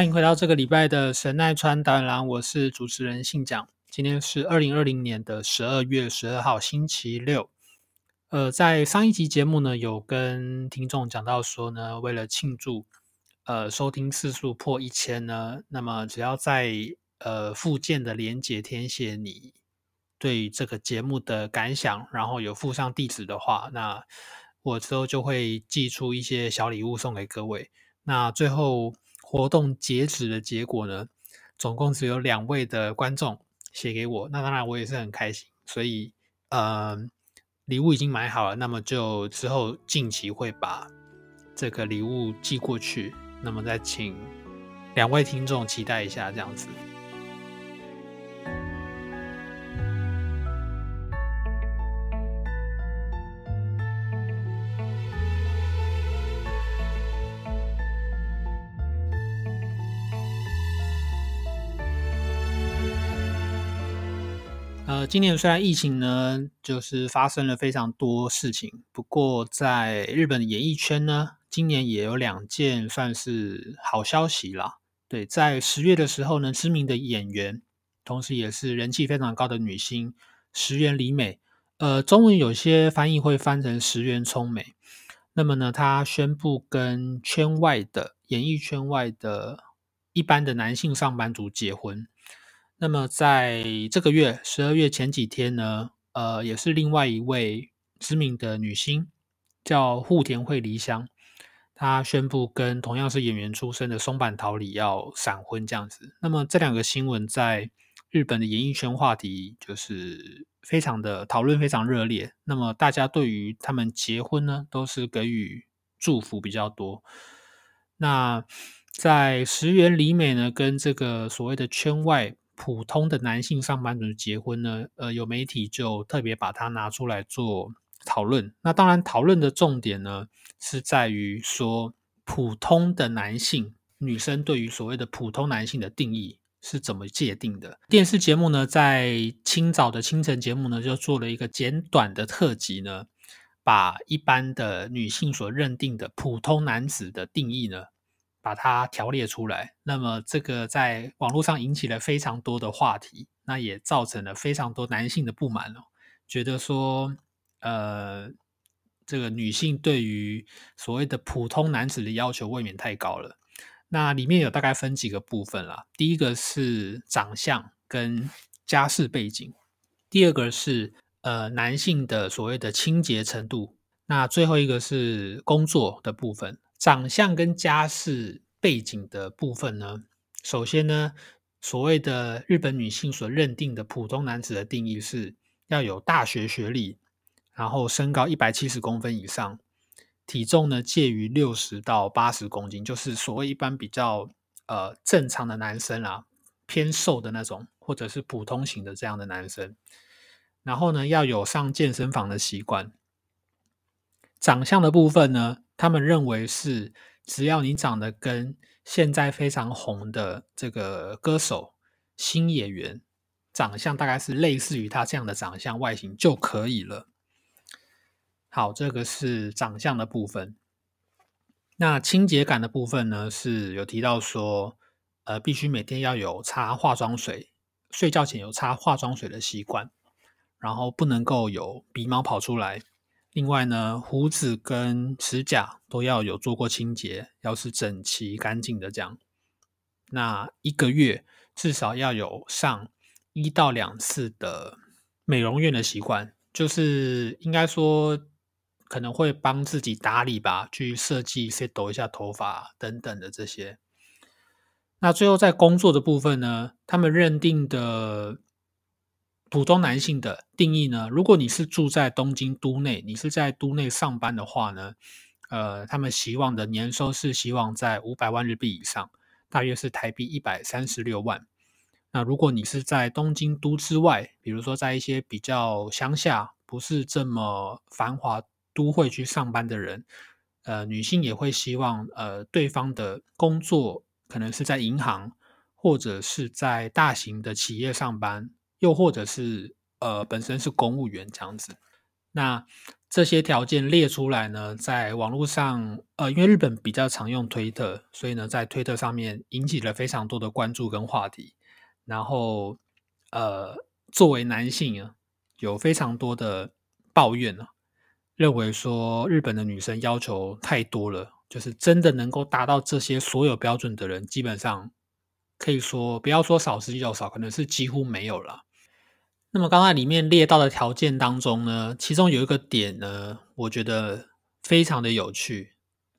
欢迎回到这个礼拜的神奈川导演郎，我是主持人信讲。今天是二零二零年的十二月十二号，星期六。呃，在上一集节目呢，有跟听众讲到说呢，为了庆祝呃收听次数破一千呢，那么只要在呃附件的连接填写你对这个节目的感想，然后有附上地址的话，那我之后就会寄出一些小礼物送给各位。那最后。活动截止的结果呢，总共只有两位的观众写给我，那当然我也是很开心，所以呃，礼物已经买好了，那么就之后近期会把这个礼物寄过去，那么再请两位听众期待一下，这样子。今年虽然疫情呢，就是发生了非常多事情，不过在日本演艺圈呢，今年也有两件算是好消息啦。对，在十月的时候呢，知名的演员，同时也是人气非常高的女星石原里美，呃，中文有些翻译会翻成石原聪美。那么呢，她宣布跟圈外的演艺圈外的一般的男性上班族结婚。那么在这个月十二月前几天呢，呃，也是另外一位知名的女星，叫户田惠梨香，她宣布跟同样是演员出身的松坂桃李要闪婚这样子。那么这两个新闻在日本的演艺圈话题就是非常的讨论，非常热烈。那么大家对于他们结婚呢，都是给予祝福比较多。那在石原里美呢，跟这个所谓的圈外。普通的男性上班族结婚呢，呃，有媒体就特别把它拿出来做讨论。那当然，讨论的重点呢是在于说，普通的男性女生对于所谓的普通男性的定义是怎么界定的。电视节目呢，在清早的清晨节目呢，就做了一个简短的特辑呢，把一般的女性所认定的普通男子的定义呢。把它条列出来，那么这个在网络上引起了非常多的话题，那也造成了非常多男性的不满哦，觉得说，呃，这个女性对于所谓的普通男子的要求未免太高了。那里面有大概分几个部分啦，第一个是长相跟家世背景，第二个是呃男性的所谓的清洁程度，那最后一个是工作的部分。长相跟家世背景的部分呢，首先呢，所谓的日本女性所认定的普通男子的定义是要有大学学历，然后身高一百七十公分以上，体重呢介于六十到八十公斤，就是所谓一般比较呃正常的男生啊，偏瘦的那种，或者是普通型的这样的男生，然后呢要有上健身房的习惯。长相的部分呢？他们认为是，只要你长得跟现在非常红的这个歌手新演员长相大概是类似于他这样的长相外形就可以了。好，这个是长相的部分。那清洁感的部分呢，是有提到说，呃，必须每天要有擦化妆水，睡觉前有擦化妆水的习惯，然后不能够有鼻毛跑出来。另外呢，胡子跟指甲都要有做过清洁，要是整齐干净的这样。那一个月至少要有上一到两次的美容院的习惯，就是应该说可能会帮自己打理吧，去设计、set 抖一下头发等等的这些。那最后在工作的部分呢，他们认定的普通男性的定义呢，如果你是住在东京都内，你是在都内上班的话呢，呃，他们希望的年收是希望在五百万日币以上，大约是台币一百三十六万。那如果你是在东京都之外，比如说在一些比较乡下，不是这么繁华都会去上班的人，呃，女性也会希望呃对方的工作。可能是在银行，或者是在大型的企业上班，又或者是呃本身是公务员这样子。那这些条件列出来呢，在网络上，呃，因为日本比较常用推特，所以呢，在推特上面引起了非常多的关注跟话题。然后，呃，作为男性啊，有非常多的抱怨啊，认为说日本的女生要求太多了。就是真的能够达到这些所有标准的人，基本上可以说不要说少之又少，可能是几乎没有了。那么刚才里面列到的条件当中呢，其中有一个点呢，我觉得非常的有趣，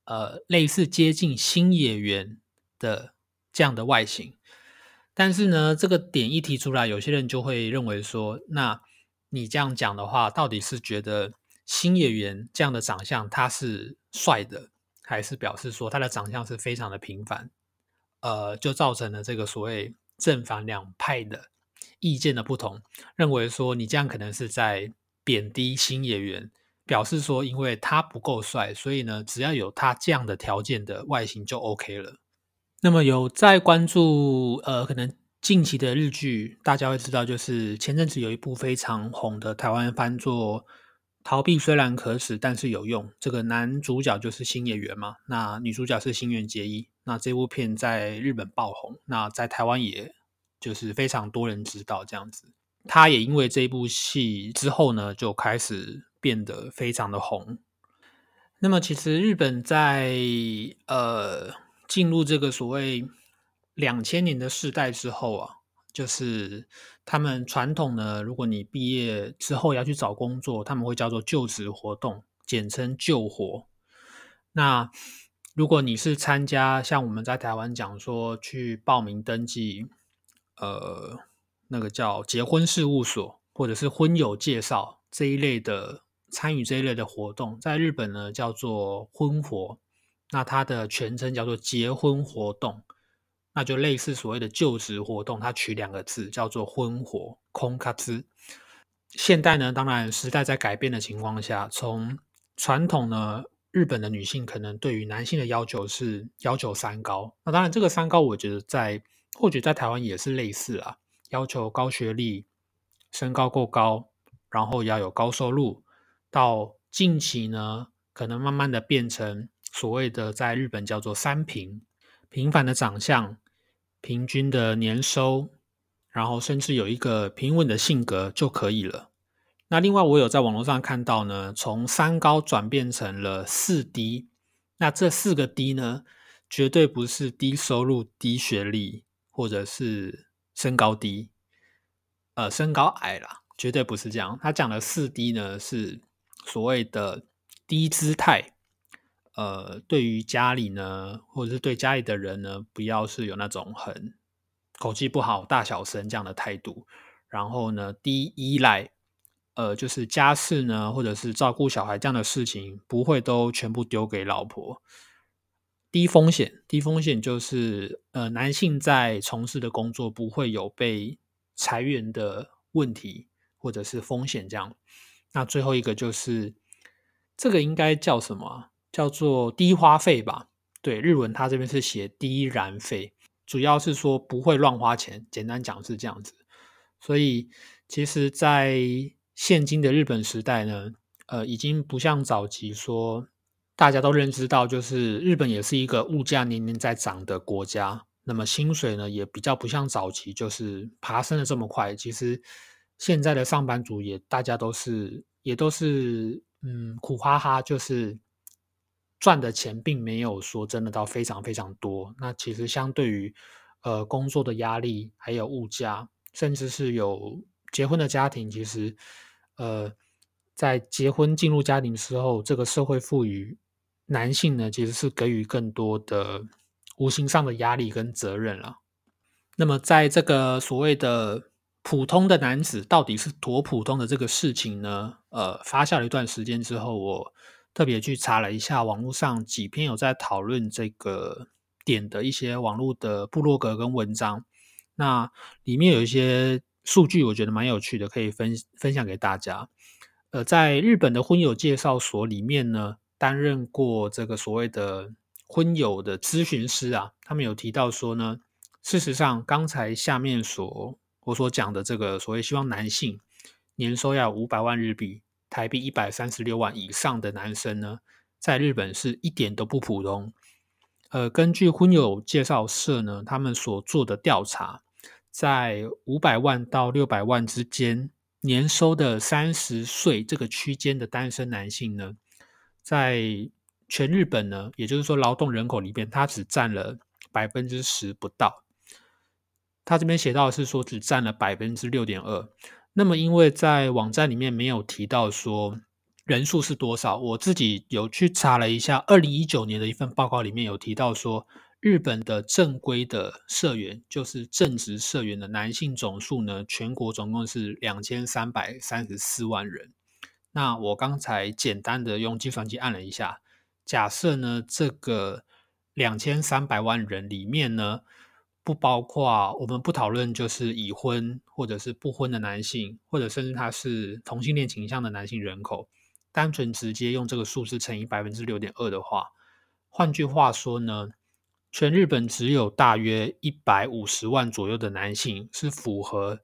呃，类似接近新演员的这样的外形。但是呢，这个点一提出来，有些人就会认为说，那你这样讲的话，到底是觉得新演员这样的长相他是帅的？还是表示说他的长相是非常的平凡，呃，就造成了这个所谓正反两派的意见的不同，认为说你这样可能是在贬低新演员，表示说因为他不够帅，所以呢，只要有他这样的条件的外形就 OK 了。那么有在关注呃，可能近期的日剧，大家会知道，就是前阵子有一部非常红的台湾翻作。逃避虽然可耻，但是有用。这个男主角就是新演员嘛，那女主角是新垣结衣。那这部片在日本爆红，那在台湾也就是非常多人知道这样子。他也因为这部戏之后呢，就开始变得非常的红。那么其实日本在呃进入这个所谓两千年的世代之后啊。就是他们传统呢，如果你毕业之后要去找工作，他们会叫做就职活动，简称就活。那如果你是参加像我们在台湾讲说去报名登记，呃，那个叫结婚事务所或者是婚友介绍这一类的参与这一类的活动，在日本呢叫做婚活，那它的全称叫做结婚活动。那就类似所谓的就职活动，它取两个字叫做婚活空卡兹。现代呢，当然时代在改变的情况下，从传统呢，日本的女性可能对于男性的要求是要求三高。那当然，这个三高我觉得在或许在台湾也是类似啊，要求高学历、身高够高，然后要有高收入。到近期呢，可能慢慢的变成所谓的在日本叫做三平。平凡的长相，平均的年收，然后甚至有一个平稳的性格就可以了。那另外，我有在网络上看到呢，从三高转变成了四低。那这四个低呢，绝对不是低收入、低学历，或者是身高低，呃，身高矮啦，绝对不是这样。他讲的四低呢，是所谓的低姿态。呃，对于家里呢，或者是对家里的人呢，不要是有那种很口气不好、大小声这样的态度。然后呢，低依赖，呃，就是家事呢，或者是照顾小孩这样的事情，不会都全部丢给老婆。低风险，低风险就是呃，男性在从事的工作不会有被裁员的问题，或者是风险这样。那最后一个就是这个应该叫什么？叫做低花费吧，对，日文它这边是写低燃费，主要是说不会乱花钱，简单讲是这样子。所以其实，在现今的日本时代呢，呃，已经不像早期说大家都认知到，就是日本也是一个物价年年在涨的国家，那么薪水呢也比较不像早期就是爬升的这么快。其实现在的上班族也大家都是也都是嗯苦哈哈，就是。赚的钱并没有说真的到非常非常多，那其实相对于呃工作的压力，还有物价，甚至是有结婚的家庭，其实呃在结婚进入家庭之后，这个社会赋予男性呢，其实是给予更多的无形上的压力跟责任了。那么，在这个所谓的普通的男子到底是多普通的这个事情呢？呃，发酵了一段时间之后，我特别去查了一下网络上几篇有在讨论这个点的一些网络的部落格跟文章。那里面有一些数据，我觉得蛮有趣的，可以分分享给大家。呃，在日本的婚友介绍所里面呢，担任过这个所谓的婚友的咨询师啊，他们有提到说呢，事实上，刚才下面所我所讲的这个所谓希望男性年收要五百万日币，台币一百三十六万以上的男生呢，在日本是一点都不普通。呃，根据婚友介绍社呢，他们所做的调查，在五百万到六百万之间。年收的三十岁这个区间的单身男性呢，在全日本呢，也就是说劳动人口里边，他只占了百分之十不到。他这边写到是说，只占了百分之六点二。那么，因为在网站里面没有提到说人数是多少，我自己有去查了一下，二零一九年的一份报告里面有提到说。日本的正规的社员，就是正职社员的男性总数呢，全国总共是两千三百三十四万人。那我刚才简单的用计算机按了一下，假设呢这个两千三百万人里面呢，不包括我们不讨论就是已婚或者是不婚的男性，或者甚至他是同性恋倾向的男性人口，单纯直接用这个数字乘以百分之六点二的话，换句话说呢？全日本只有大约一百五十万左右的男性是符合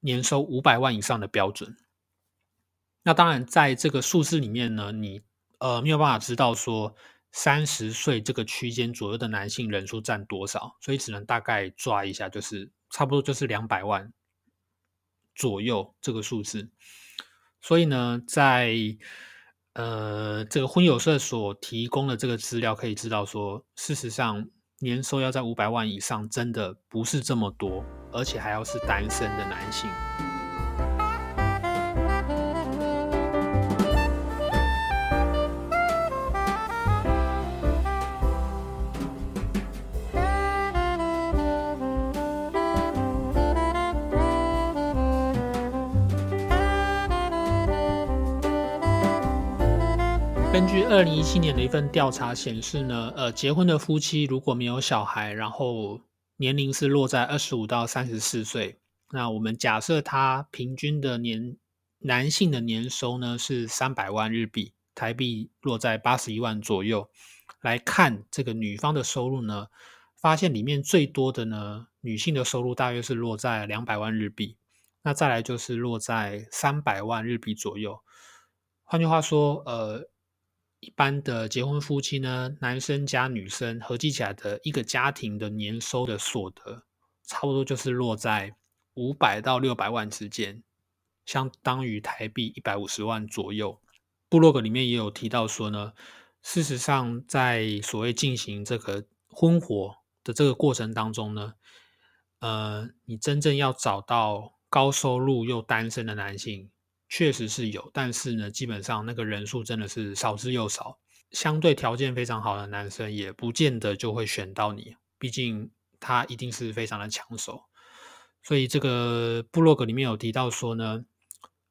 年收五百万以上的标准。那当然，在这个数字里面呢，你呃没有办法知道说三十岁这个区间左右的男性人数占多少，所以只能大概抓一下，就是差不多就是两百万左右这个数字。所以呢，在呃，这个婚友社所提供的这个资料可以知道，说事实上年收要在五百万以上，真的不是这么多，而且还要是单身的男性。根据二零一七年的一份调查显示呢，呃，结婚的夫妻如果没有小孩，然后年龄是落在二十五到三十四岁，那我们假设他平均的年男性的年收呢是三百万日币，台币落在八十一万左右，来看这个女方的收入呢，发现里面最多的呢，女性的收入大约是落在两百万日币，那再来就是落在三百万日币左右。换句话说，呃。一般的结婚夫妻呢，男生加女生合计起来的一个家庭的年收的所得，差不多就是落在五百到六百万之间，相当于台币一百五十万左右。部落格里面也有提到说呢，事实上在所谓进行这个婚活的这个过程当中呢，呃，你真正要找到高收入又单身的男性。确实是有，但是呢，基本上那个人数真的是少之又少。相对条件非常好的男生，也不见得就会选到你，毕竟他一定是非常的抢手。所以这个部落格里面有提到说呢，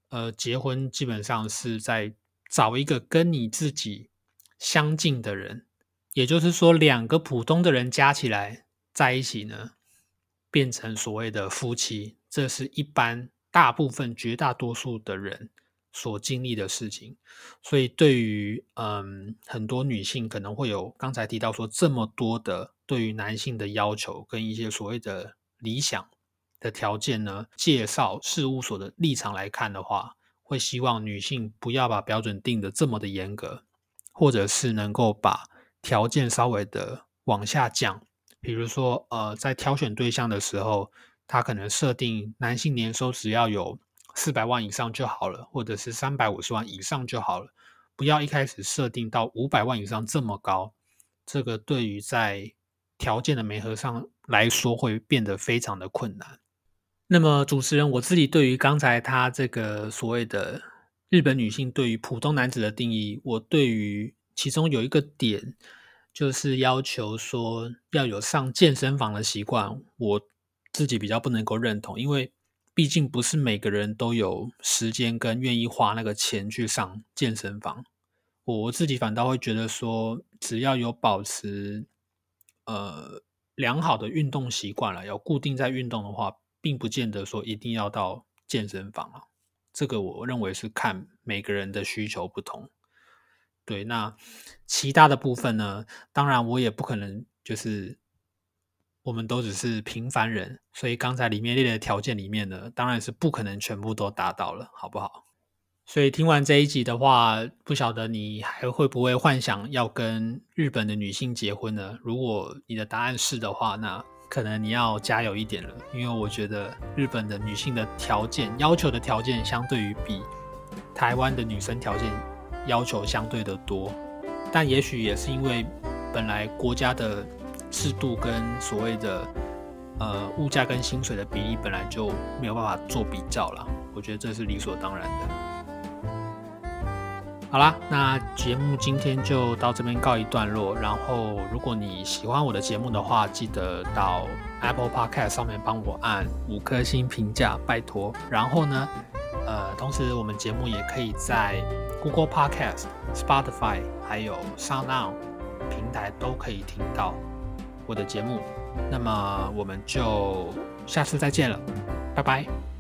呃，结婚基本上是在找一个跟你自己相近的人，也就是说，两个普通的人加起来在一起呢，变成所谓的夫妻，这是一般。大部分绝大多数的人所经历的事情，所以对于嗯很多女性可能会有刚才提到说这么多的对于男性的要求跟一些所谓的理想的条件呢，介绍事务所的立场来看的话，会希望女性不要把标准定的这么的严格，或者是能够把条件稍微的往下降，比如说呃在挑选对象的时候。他可能设定男性年收只要有四百万以上就好了，或者是三百五十万以上就好了，不要一开始设定到五百万以上这么高。这个对于在条件的媒合上来说会变得非常的困难。那么主持人我自己对于刚才他这个所谓的日本女性对于普通男子的定义，我对于其中有一个点就是要求说要有上健身房的习惯，我自己比较不能够认同，因为毕竟不是每个人都有时间跟愿意花那个钱去上健身房。我自己反倒会觉得说，只要有保持呃良好的运动习惯了，要固定在运动的话，并不见得说一定要到健身房啊。这个我认为是看每个人的需求不同。对，那其他的部分呢？当然我也不可能就是我们都只是平凡人，所以刚才里面列的条件里面呢，当然是不可能全部都达到了，好不好？所以听完这一集的话，不晓得你还会不会幻想要跟日本的女性结婚呢？如果你的答案是的话，那可能你要加油一点了，因为我觉得日本的女性的条件要求的条件，相对于比台湾的女生条件要求相对的多。但也许也是因为本来国家的制度跟所谓的呃物价跟薪水的比例本来就没有办法做比较了，我觉得这是理所当然的。好啦，那节目今天就到这边告一段落。然后，如果你喜欢我的节目的话，记得到 Apple Podcast 上面帮我按五颗星评价，拜托。然后呢，呃，同时我们节目也可以在 Google Podcast、Spotify 还有 SoundOn 平台都可以听到我的节目。那么，我们就下次再见了，拜拜。